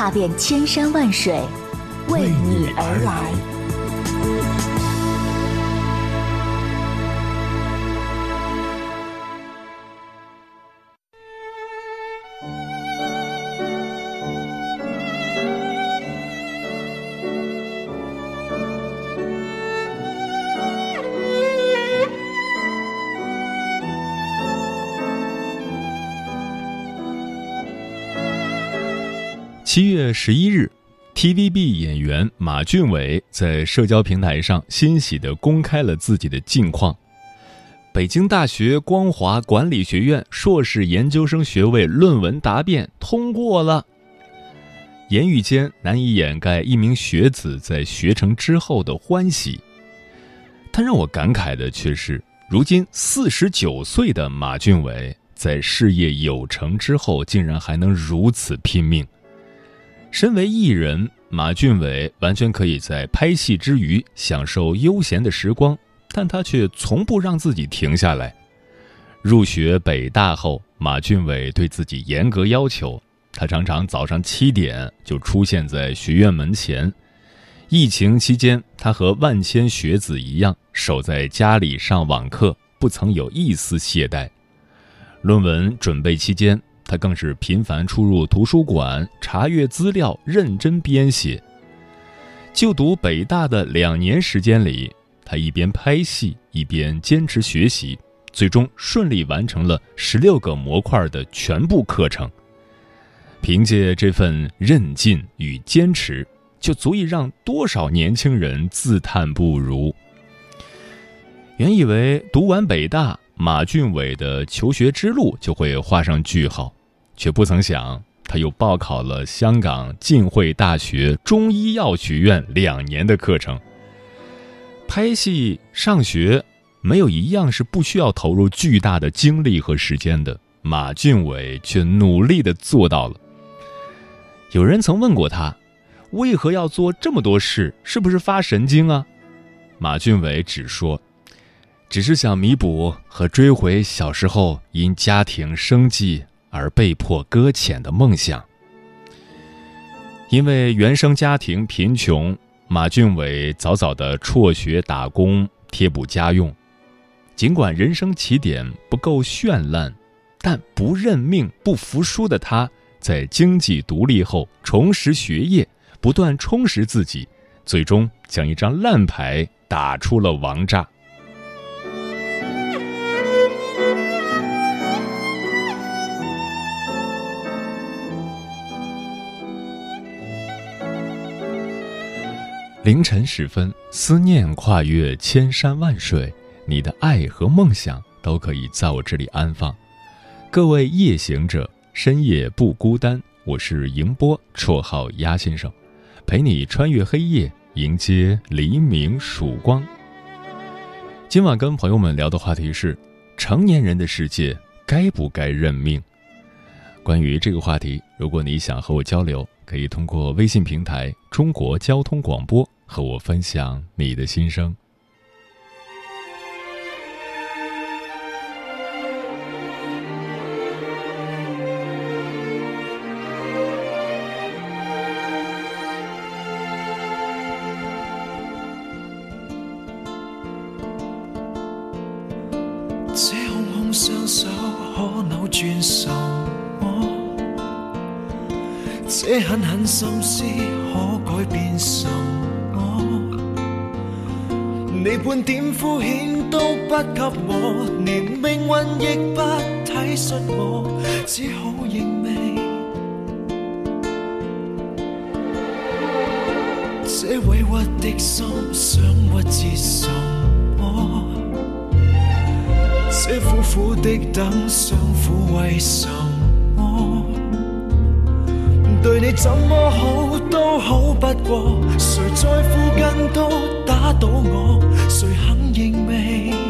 踏遍千山万水，为你而来。七月十一日，TVB 演员马俊伟在社交平台上欣喜地公开了自己的近况：北京大学光华管理学院硕士研究生学位论文答辩通过了。言语间难以掩盖一名学子在学成之后的欢喜，但让我感慨的却是，如今四十九岁的马俊伟在事业有成之后，竟然还能如此拼命。身为艺人，马俊伟完全可以在拍戏之余享受悠闲的时光，但他却从不让自己停下来。入学北大后，马俊伟对自己严格要求，他常常早上七点就出现在学院门前。疫情期间，他和万千学子一样守在家里上网课，不曾有一丝懈怠。论文准备期间，他更是频繁出入图书馆，查阅资料，认真编写。就读北大的两年时间里，他一边拍戏，一边坚持学习，最终顺利完成了十六个模块的全部课程。凭借这份韧劲与坚持，就足以让多少年轻人自叹不如。原以为读完北大，马俊伟的求学之路就会画上句号。却不曾想，他又报考了香港浸会大学中医药学院两年的课程。拍戏、上学，没有一样是不需要投入巨大的精力和时间的。马俊伟却努力的做到了。有人曾问过他，为何要做这么多事？是不是发神经啊？马俊伟只说，只是想弥补和追回小时候因家庭生计。而被迫搁浅的梦想，因为原生家庭贫穷，马俊伟早早的辍学打工贴补家用。尽管人生起点不够绚烂，但不认命、不服输的他，在经济独立后重拾学业，不断充实自己，最终将一张烂牌打出了王炸。凌晨时分，思念跨越千山万水，你的爱和梦想都可以在我这里安放。各位夜行者，深夜不孤单。我是迎波，绰号鸭先生，陪你穿越黑夜，迎接黎明曙光。今晚跟朋友们聊的话题是：成年人的世界该不该认命？关于这个话题，如果你想和我交流。可以通过微信平台“中国交通广播”和我分享你的心声。心思可改变什么？你半点敷衍都不给我，连命运亦不体恤我，只好认命。这委屈的心想屈至什么？这苦苦的等想苦为什么？对你怎么好都好不过，谁在附近都打倒我，谁肯认命？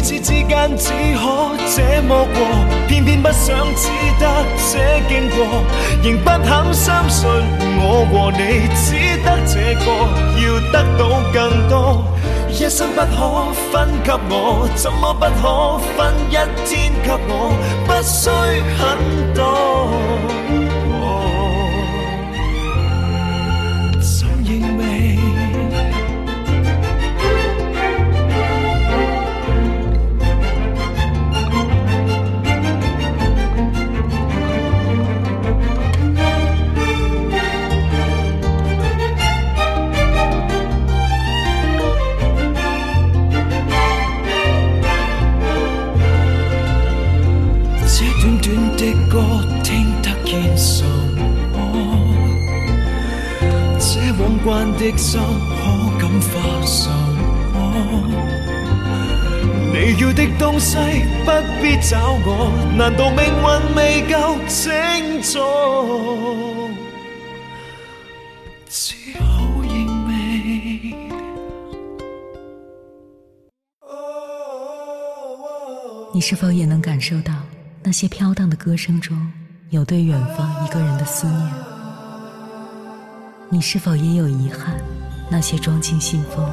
彼此之間只可這麼過，偏偏不想只得這經過，仍不肯相信我和你只得這個，要得到更多，一生不可分給我，怎麼不可分一天給我？不需很多。這往慣的心可感化什麼？你要的東西不必找我，難道命運未夠清楚？只好認命。你是否也能感受到那些飘荡的歌声中有对远方一个人的思念？你是否也有遗憾？那些装进信封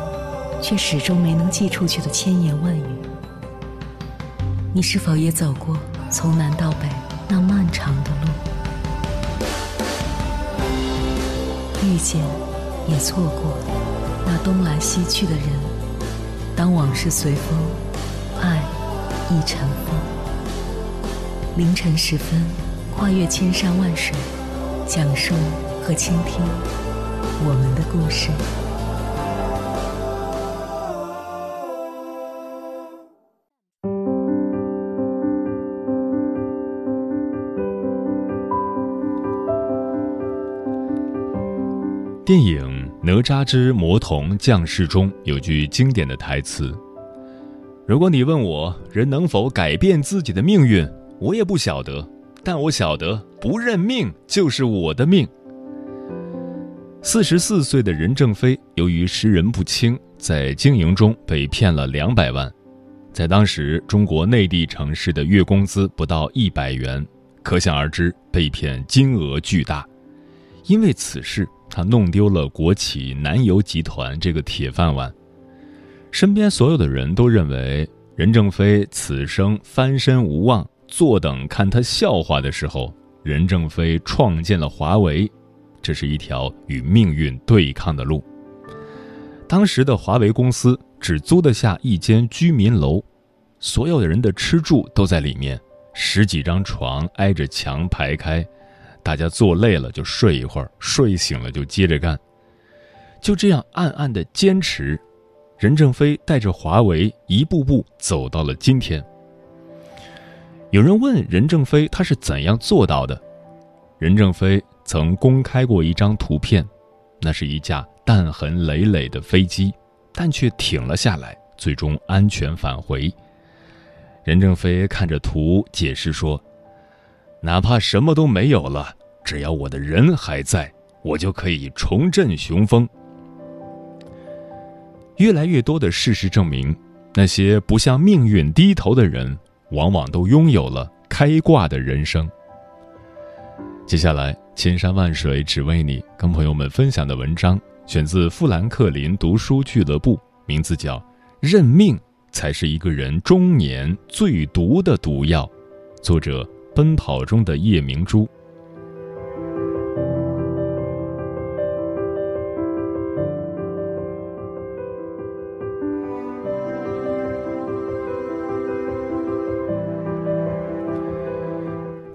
却始终没能寄出去的千言万语？你是否也走过从南到北那漫长的路？遇见，也错过那东来西去的人。当往事随风，爱亦尘封。凌晨时分，跨越千山万水，讲述和倾听我们的故事。电影《哪吒之魔童降世》中有句经典的台词：“如果你问我人能否改变自己的命运，我也不晓得，但我晓得不认命就是我的命。”四十四岁的任正非由于识人不清，在经营中被骗了两百万，在当时中国内地城市的月工资不到一百元，可想而知被骗金额巨大。因为此事，他弄丢了国企南油集团这个铁饭碗。身边所有的人都认为任正非此生翻身无望，坐等看他笑话的时候，任正非创建了华为，这是一条与命运对抗的路。当时的华为公司只租得下一间居民楼，所有的人的吃住都在里面，十几张床挨着墙排开。大家坐累了就睡一会儿，睡醒了就接着干，就这样暗暗的坚持，任正非带着华为一步步走到了今天。有人问任正非他是怎样做到的，任正非曾公开过一张图片，那是一架弹痕累累的飞机，但却停了下来，最终安全返回。任正非看着图解释说。哪怕什么都没有了，只要我的人还在，我就可以重振雄风。越来越多的事实证明，那些不向命运低头的人，往往都拥有了开挂的人生。接下来，千山万水只为你，跟朋友们分享的文章选自富兰克林读书俱乐部，名字叫《认命才是一个人中年最毒的毒药》，作者：奔跑中的夜明珠。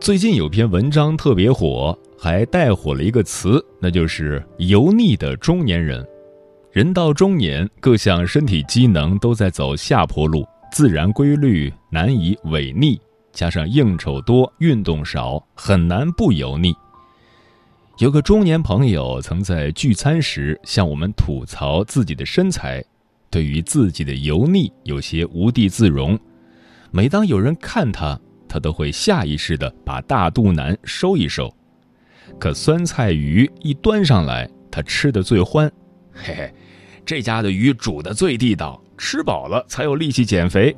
最近有篇文章特别火，还带火了一个词，那就是“油腻的中年人”。人到中年，各项身体机能都在走下坡路，自然规律难以违逆，加上应酬多、运动少，很难不油腻。有个中年朋友曾在聚餐时向我们吐槽自己的身材，对于自己的油腻有些无地自容。每当有人看他，他都会下意识地把大肚腩收一收，可酸菜鱼一端上来，他吃的最欢。嘿嘿，这家的鱼煮的最地道，吃饱了才有力气减肥。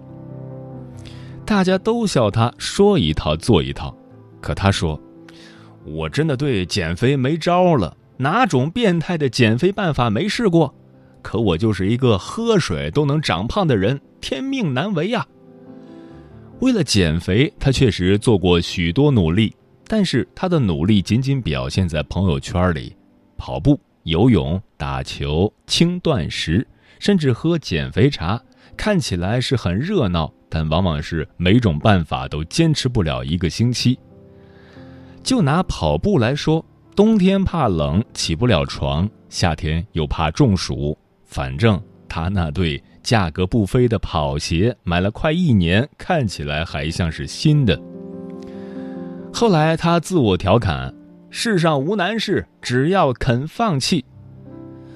大家都笑他说一套做一套，可他说：“我真的对减肥没招了，哪种变态的减肥办法没试过？可我就是一个喝水都能长胖的人，天命难违呀。”为了减肥，他确实做过许多努力，但是他的努力仅仅表现在朋友圈里，跑步、游泳、打球、轻断食，甚至喝减肥茶，看起来是很热闹，但往往是每种办法都坚持不了一个星期。就拿跑步来说，冬天怕冷起不了床，夏天又怕中暑，反正他那对。价格不菲的跑鞋买了快一年，看起来还像是新的。后来他自我调侃：“世上无难事，只要肯放弃。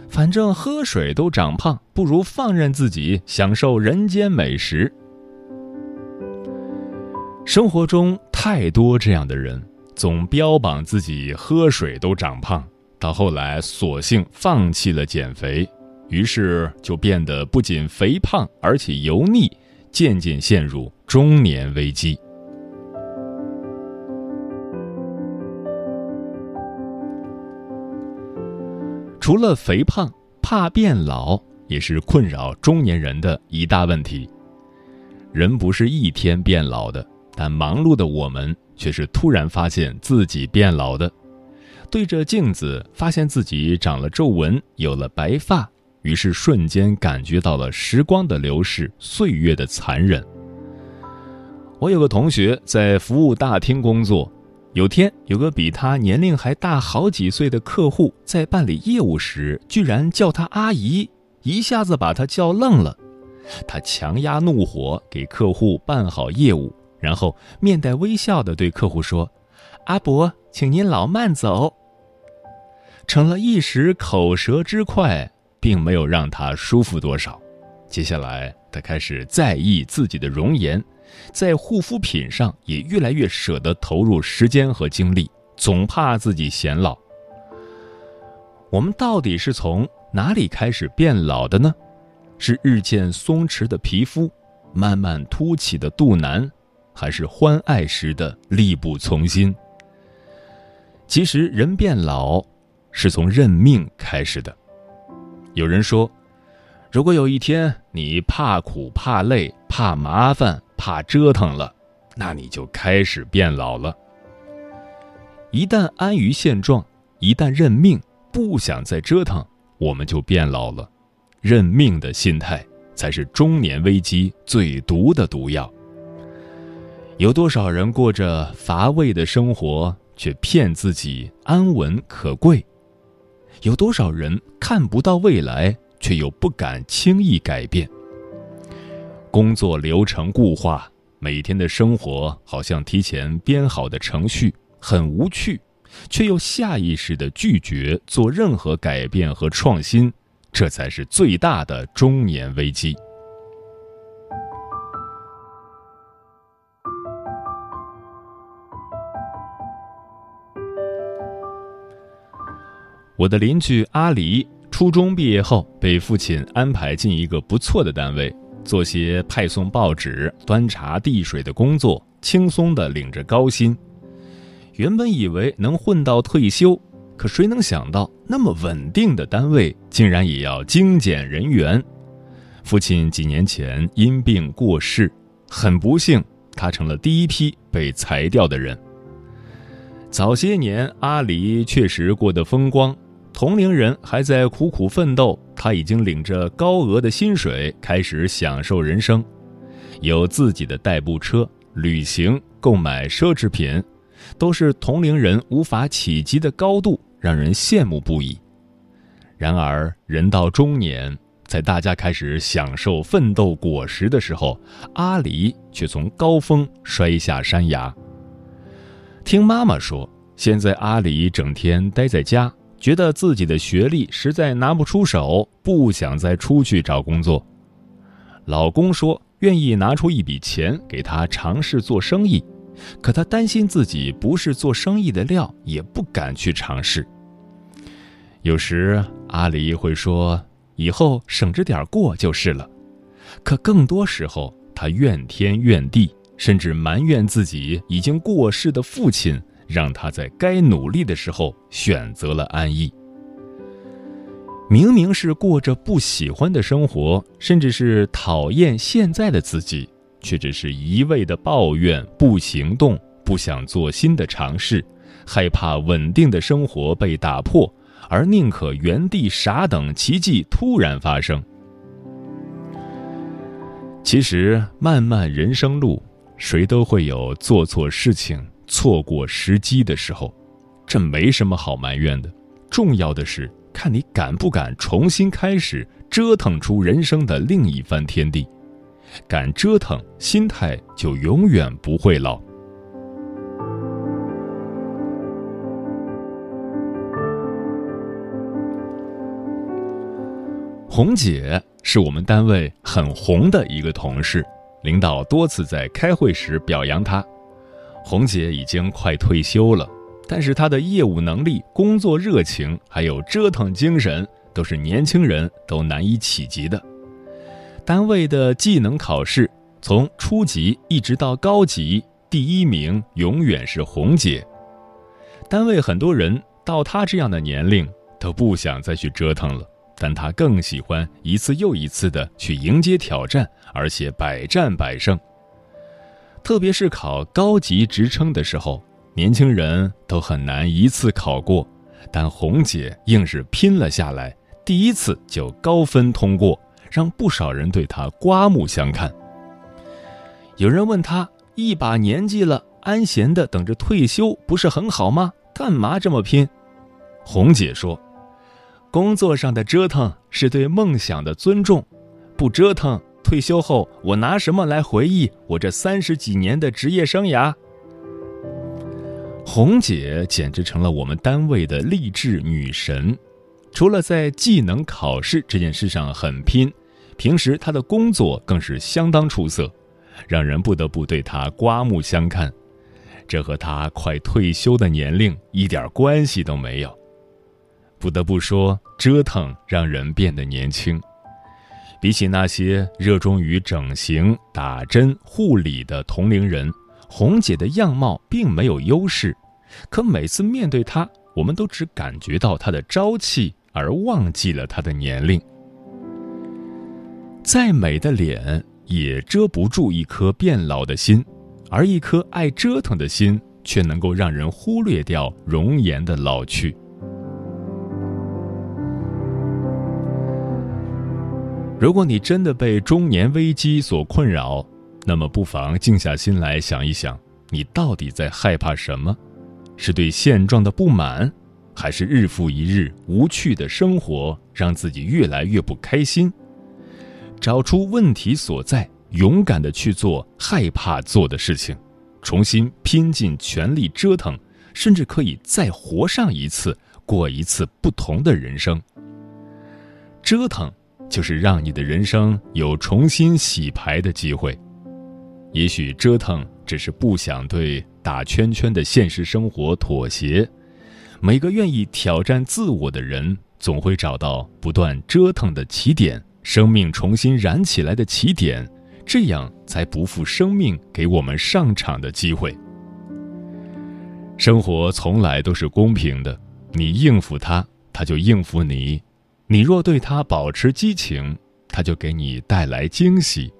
反正喝水都长胖，不如放任自己享受人间美食。”生活中太多这样的人，总标榜自己喝水都长胖，到后来索性放弃了减肥。于是就变得不仅肥胖，而且油腻，渐渐陷入中年危机。除了肥胖，怕变老也是困扰中年人的一大问题。人不是一天变老的，但忙碌的我们却是突然发现自己变老的。对着镜子，发现自己长了皱纹，有了白发。于是瞬间感觉到了时光的流逝，岁月的残忍。我有个同学在服务大厅工作，有天有个比他年龄还大好几岁的客户在办理业务时，居然叫他阿姨，一下子把他叫愣了。他强压怒火给客户办好业务，然后面带微笑的对客户说：“阿伯，请您老慢走。”成了一时口舌之快。并没有让他舒服多少。接下来，他开始在意自己的容颜，在护肤品上也越来越舍得投入时间和精力，总怕自己显老。我们到底是从哪里开始变老的呢？是日渐松弛的皮肤，慢慢凸起的肚腩，还是欢爱时的力不从心？其实，人变老是从认命开始的。有人说，如果有一天你怕苦、怕累、怕麻烦、怕折腾了，那你就开始变老了。一旦安于现状，一旦认命，不想再折腾，我们就变老了。认命的心态才是中年危机最毒的毒药。有多少人过着乏味的生活，却骗自己安稳可贵？有多少人看不到未来，却又不敢轻易改变？工作流程固化，每天的生活好像提前编好的程序，很无趣，却又下意识的拒绝做任何改变和创新，这才是最大的中年危机。我的邻居阿离，初中毕业后被父亲安排进一个不错的单位，做些派送报纸、端茶递水的工作，轻松的领着高薪。原本以为能混到退休，可谁能想到那么稳定的单位竟然也要精简人员。父亲几年前因病过世，很不幸，他成了第一批被裁掉的人。早些年，阿离确实过得风光。同龄人还在苦苦奋斗，他已经领着高额的薪水，开始享受人生，有自己的代步车，旅行、购买奢侈品，都是同龄人无法企及的高度，让人羡慕不已。然而，人到中年，在大家开始享受奋斗果实的时候，阿离却从高峰摔下山崖。听妈妈说，现在阿离整天待在家。觉得自己的学历实在拿不出手，不想再出去找工作。老公说愿意拿出一笔钱给她尝试做生意，可她担心自己不是做生意的料，也不敢去尝试。有时阿离会说以后省着点过就是了，可更多时候她怨天怨地，甚至埋怨自己已经过世的父亲。让他在该努力的时候选择了安逸。明明是过着不喜欢的生活，甚至是讨厌现在的自己，却只是一味的抱怨、不行动、不想做新的尝试，害怕稳定的生活被打破，而宁可原地傻等奇迹突然发生。其实，漫漫人生路，谁都会有做错事情。错过时机的时候，这没什么好埋怨的。重要的是看你敢不敢重新开始，折腾出人生的另一番天地。敢折腾，心态就永远不会老。红姐是我们单位很红的一个同事，领导多次在开会时表扬她。红姐已经快退休了，但是她的业务能力、工作热情还有折腾精神，都是年轻人都难以企及的。单位的技能考试，从初级一直到高级，第一名永远是红姐。单位很多人到她这样的年龄都不想再去折腾了，但她更喜欢一次又一次的去迎接挑战，而且百战百胜。特别是考高级职称的时候，年轻人都很难一次考过，但红姐硬是拼了下来，第一次就高分通过，让不少人对她刮目相看。有人问她：“一把年纪了，安闲的等着退休不是很好吗？干嘛这么拼？”红姐说：“工作上的折腾是对梦想的尊重，不折腾。”退休后，我拿什么来回忆我这三十几年的职业生涯？红姐简直成了我们单位的励志女神。除了在技能考试这件事上很拼，平时她的工作更是相当出色，让人不得不对她刮目相看。这和她快退休的年龄一点关系都没有。不得不说，折腾让人变得年轻。比起那些热衷于整形、打针、护理的同龄人，红姐的样貌并没有优势。可每次面对她，我们都只感觉到她的朝气，而忘记了她的年龄。再美的脸也遮不住一颗变老的心，而一颗爱折腾的心，却能够让人忽略掉容颜的老去。如果你真的被中年危机所困扰，那么不妨静下心来想一想，你到底在害怕什么？是对现状的不满，还是日复一日无趣的生活让自己越来越不开心？找出问题所在，勇敢的去做害怕做的事情，重新拼尽全力折腾，甚至可以再活上一次，过一次不同的人生。折腾。就是让你的人生有重新洗牌的机会。也许折腾只是不想对打圈圈的现实生活妥协，每个愿意挑战自我的人，总会找到不断折腾的起点，生命重新燃起来的起点，这样才不负生命给我们上场的机会。生活从来都是公平的，你应付他，他就应付你；你若对他保持激情，他就给你带来惊喜。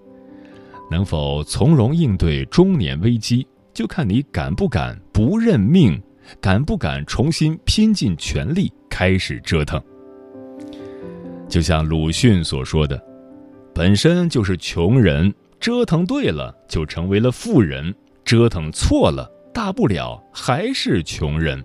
能否从容应对中年危机，就看你敢不敢不认命。敢不敢重新拼尽全力开始折腾？就像鲁迅所说的：“本身就是穷人，折腾对了就成为了富人，折腾错了，大不了还是穷人。”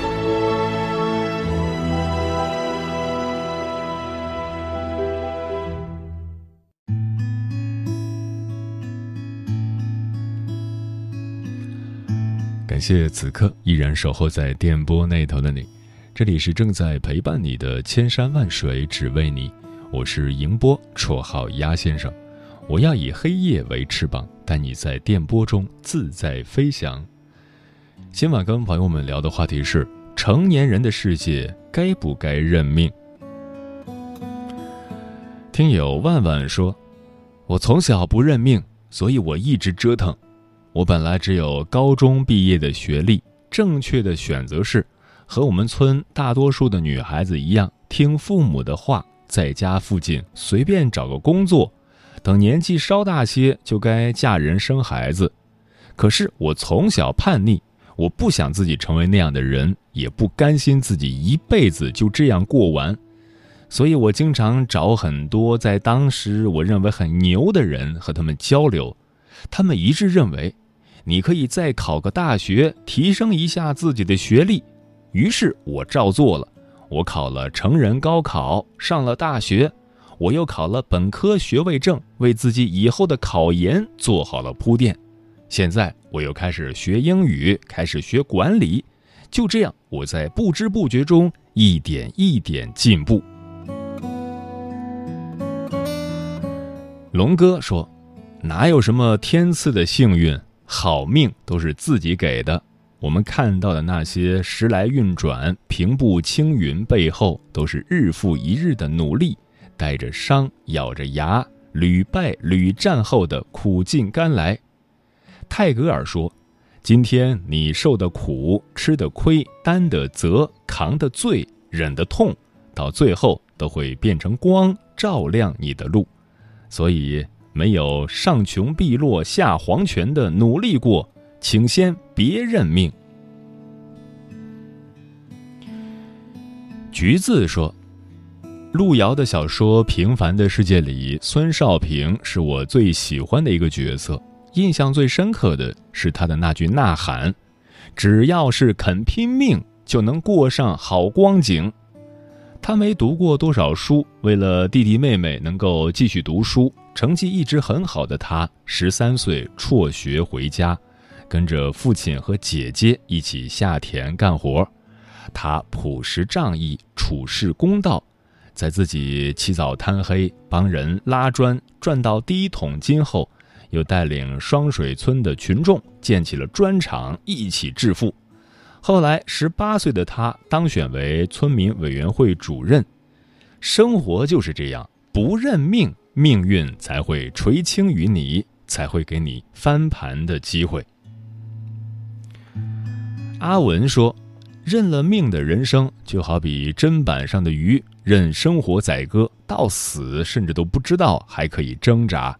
谢此刻依然守候在电波那头的你，这里是正在陪伴你的千山万水只为你，我是迎波，绰号鸭先生，我要以黑夜为翅膀，带你在电波中自在飞翔。今晚跟朋友们聊的话题是：成年人的世界该不该认命？听友万万说，我从小不认命，所以我一直折腾。我本来只有高中毕业的学历，正确的选择是和我们村大多数的女孩子一样，听父母的话，在家附近随便找个工作，等年纪稍大些就该嫁人生孩子。可是我从小叛逆，我不想自己成为那样的人，也不甘心自己一辈子就这样过完，所以我经常找很多在当时我认为很牛的人和他们交流，他们一致认为。你可以再考个大学，提升一下自己的学历。于是我照做了，我考了成人高考，上了大学，我又考了本科学位证，为自己以后的考研做好了铺垫。现在我又开始学英语，开始学管理。就这样，我在不知不觉中一点一点进步。龙哥说：“哪有什么天赐的幸运？”好命都是自己给的，我们看到的那些时来运转、平步青云背后，都是日复一日的努力，带着伤、咬着牙、屡败屡战后的苦尽甘来。泰戈尔说：“今天你受的苦、吃的亏、担的责、扛的罪、忍的痛，到最后都会变成光，照亮你的路。”所以。没有上穷碧落下黄泉的努力过，请先别认命。橘子说：“路遥的小说《平凡的世界》里，孙少平是我最喜欢的一个角色。印象最深刻的是他的那句呐喊：‘只要是肯拼命，就能过上好光景。’他没读过多少书，为了弟弟妹妹能够继续读书。”成绩一直很好的他，十三岁辍学回家，跟着父亲和姐姐一起下田干活。他朴实仗义，处事公道，在自己起早贪黑帮人拉砖赚到第一桶金后，又带领双水村的群众建起了砖厂，一起致富。后来，十八岁的他当选为村民委员会主任。生活就是这样，不认命。命运才会垂青于你，才会给你翻盘的机会。阿文说：“认了命的人生，就好比砧板上的鱼，任生活宰割，到死甚至都不知道还可以挣扎。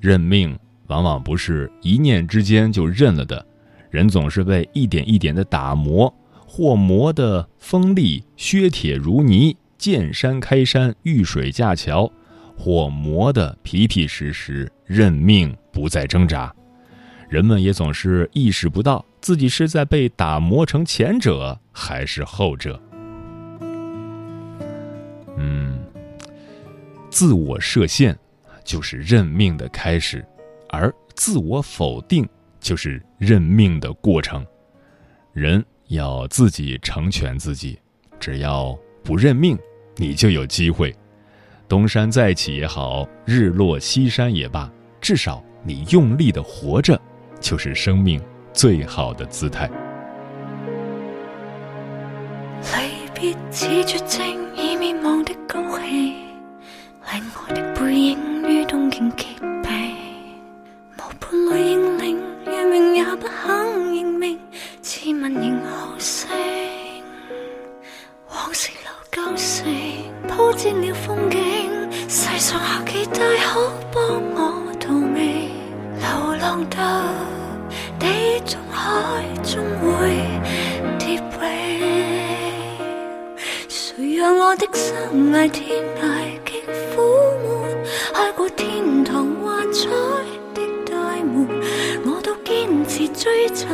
认命往往不是一念之间就认了的，人总是被一点一点的打磨，或磨得锋利削铁如泥，见山开山，遇水架桥。”或磨得皮皮实实，认命不再挣扎。人们也总是意识不到自己是在被打磨成前者还是后者。嗯，自我设限就是认命的开始，而自我否定就是认命的过程。人要自己成全自己，只要不认命，你就有机会。东山再起也好，日落西山也罢，至少你用力的活着。就是生命最好的姿态。离别似绝症已迷茫的高气，令我的背影与东京再可帮我逃命，流浪到。地中海终会跌永，谁让我的生涯天涯极苦闷？开过天堂幻彩的大门，我都坚持追寻